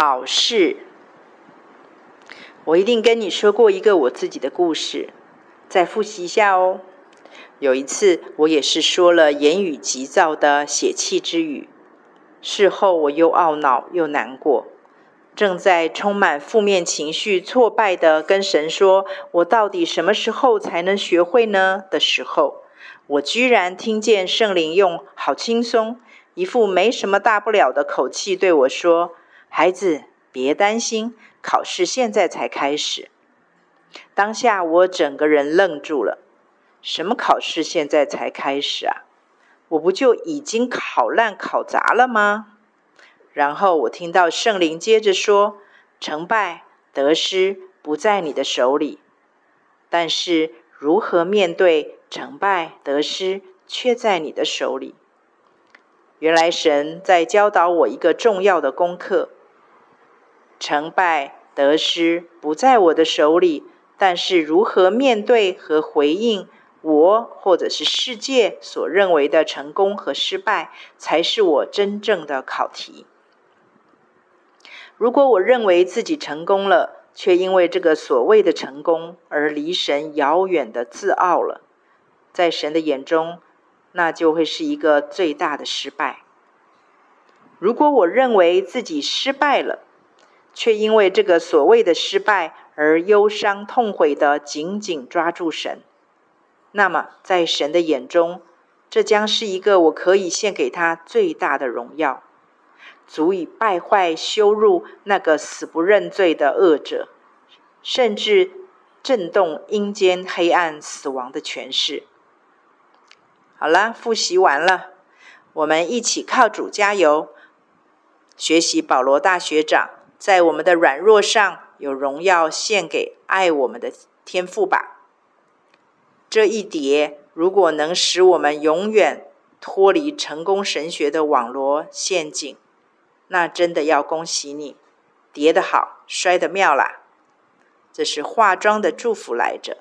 考试，我一定跟你说过一个我自己的故事，再复习一下哦。有一次，我也是说了言语急躁的血气之语，事后我又懊恼又难过，正在充满负面情绪、挫败的跟神说：“我到底什么时候才能学会呢？”的时候，我居然听见圣灵用好轻松、一副没什么大不了的口气对我说。孩子，别担心，考试现在才开始。当下我整个人愣住了。什么考试现在才开始啊？我不就已经考烂、考砸了吗？然后我听到圣灵接着说：“成败得失不在你的手里，但是如何面对成败得失却在你的手里。”原来神在教导我一个重要的功课。成败得失不在我的手里，但是如何面对和回应我或者是世界所认为的成功和失败，才是我真正的考题。如果我认为自己成功了，却因为这个所谓的成功而离神遥远的自傲了，在神的眼中，那就会是一个最大的失败。如果我认为自己失败了，却因为这个所谓的失败而忧伤痛悔地紧紧抓住神，那么在神的眼中，这将是一个我可以献给他最大的荣耀，足以败坏羞辱那个死不认罪的恶者，甚至震动阴间黑暗死亡的权势。好了，复习完了，我们一起靠主加油，学习保罗大学长。在我们的软弱上有荣耀献给爱我们的天赋吧。这一叠如果能使我们永远脱离成功神学的网罗陷阱，那真的要恭喜你，叠得好，摔得妙啦！这是化妆的祝福来着。